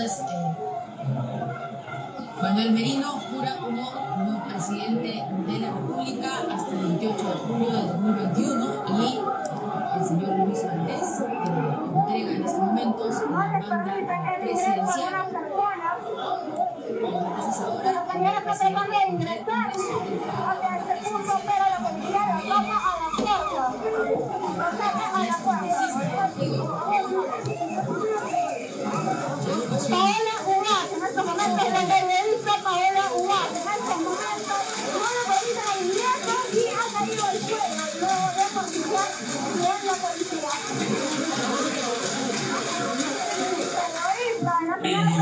entonces eh, Manuel Merino jura como, como presidente de la República hasta el 28 de julio de 2021 y el señor Luis Valdés eh, entrega en estos momentos la banda presidencial. Entonces ahora el presidente del Congreso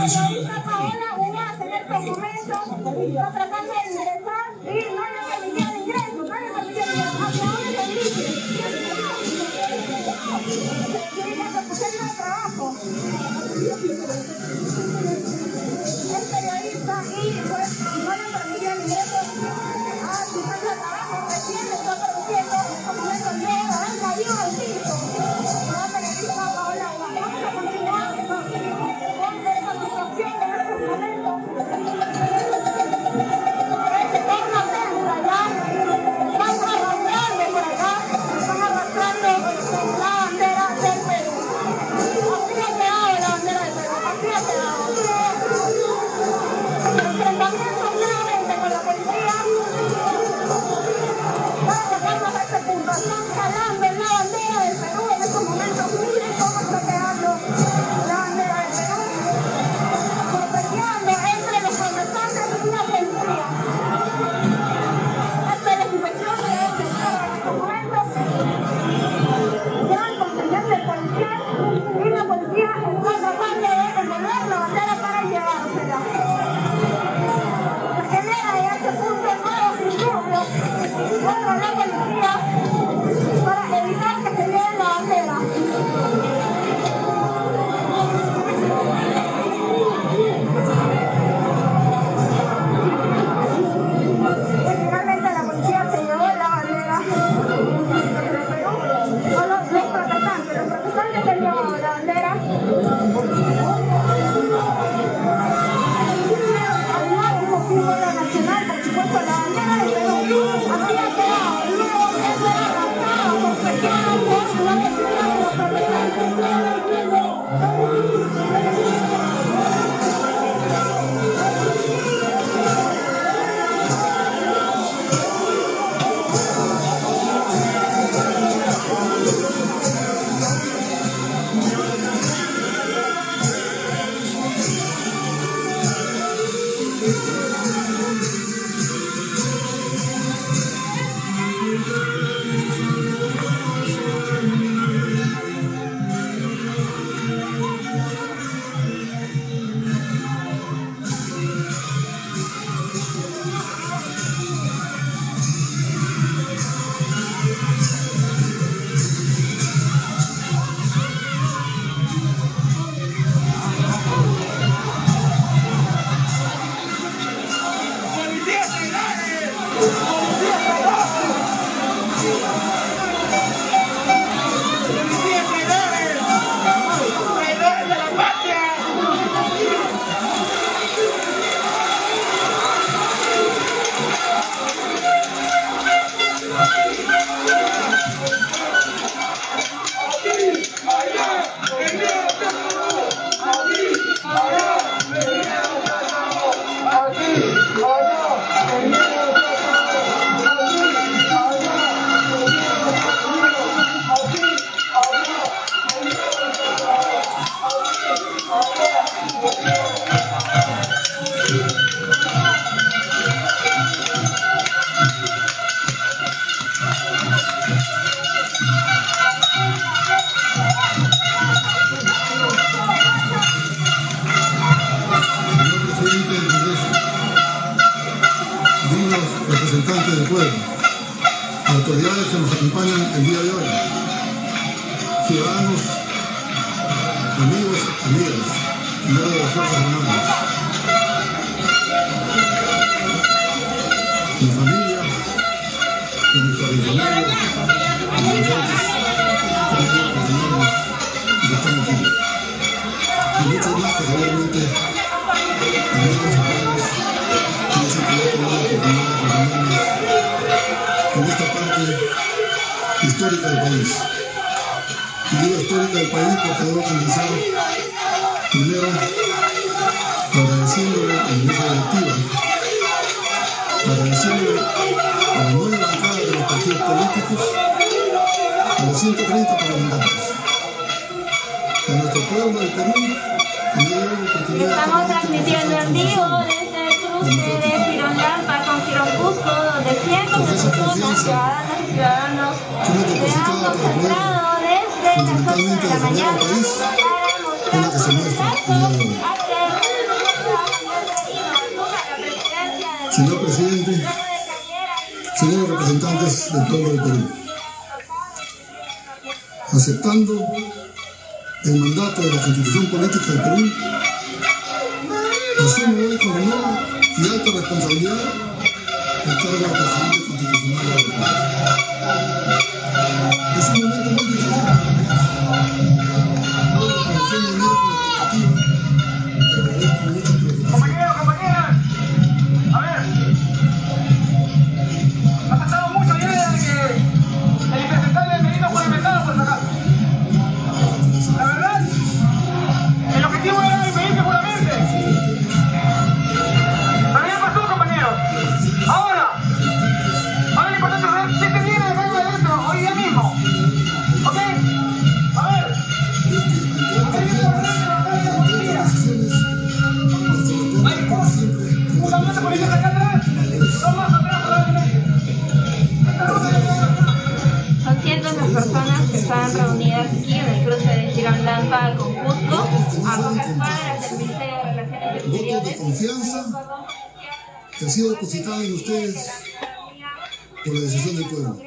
señora periodista Paola Ugaz en estos momentos está tratando de ingresar y no le ingreso, no le permitieron ingreso. ¿Hacia dónde se dirige? A trabajo. Es periodista y pueblo, autoridades que nos acompañan el día de hoy, ciudadanos, amigos, amigas, y de las Fuerzas Armadas, histórica del país. Y digo histórica del país porque debo comenzar primero agradeciéndole a la mesa directiva, agradeciéndole a la nueva bancada de los partidos políticos, a los 130 parlamentarios, a nuestro pueblo del Perú, que me dio la oportunidad Estamos transmitiendo en vivo desde el cruce de Girón Lampa con Girón Cusco, donde cientos de personas, ciudadanas y ciudadanos, se han concentrado desde las 8 de la mañana para mostrar su rechazo presidencia Señor presidente, señores representantes del pueblo del Perú, aceptando el mandato de la Constitución Política del Perú, asumo hoy con honor y alta responsabilidad Es un momento muy difícil para el país. Hoy la población me mira De confianza que ha sido depositado en ustedes por la decisión del pueblo.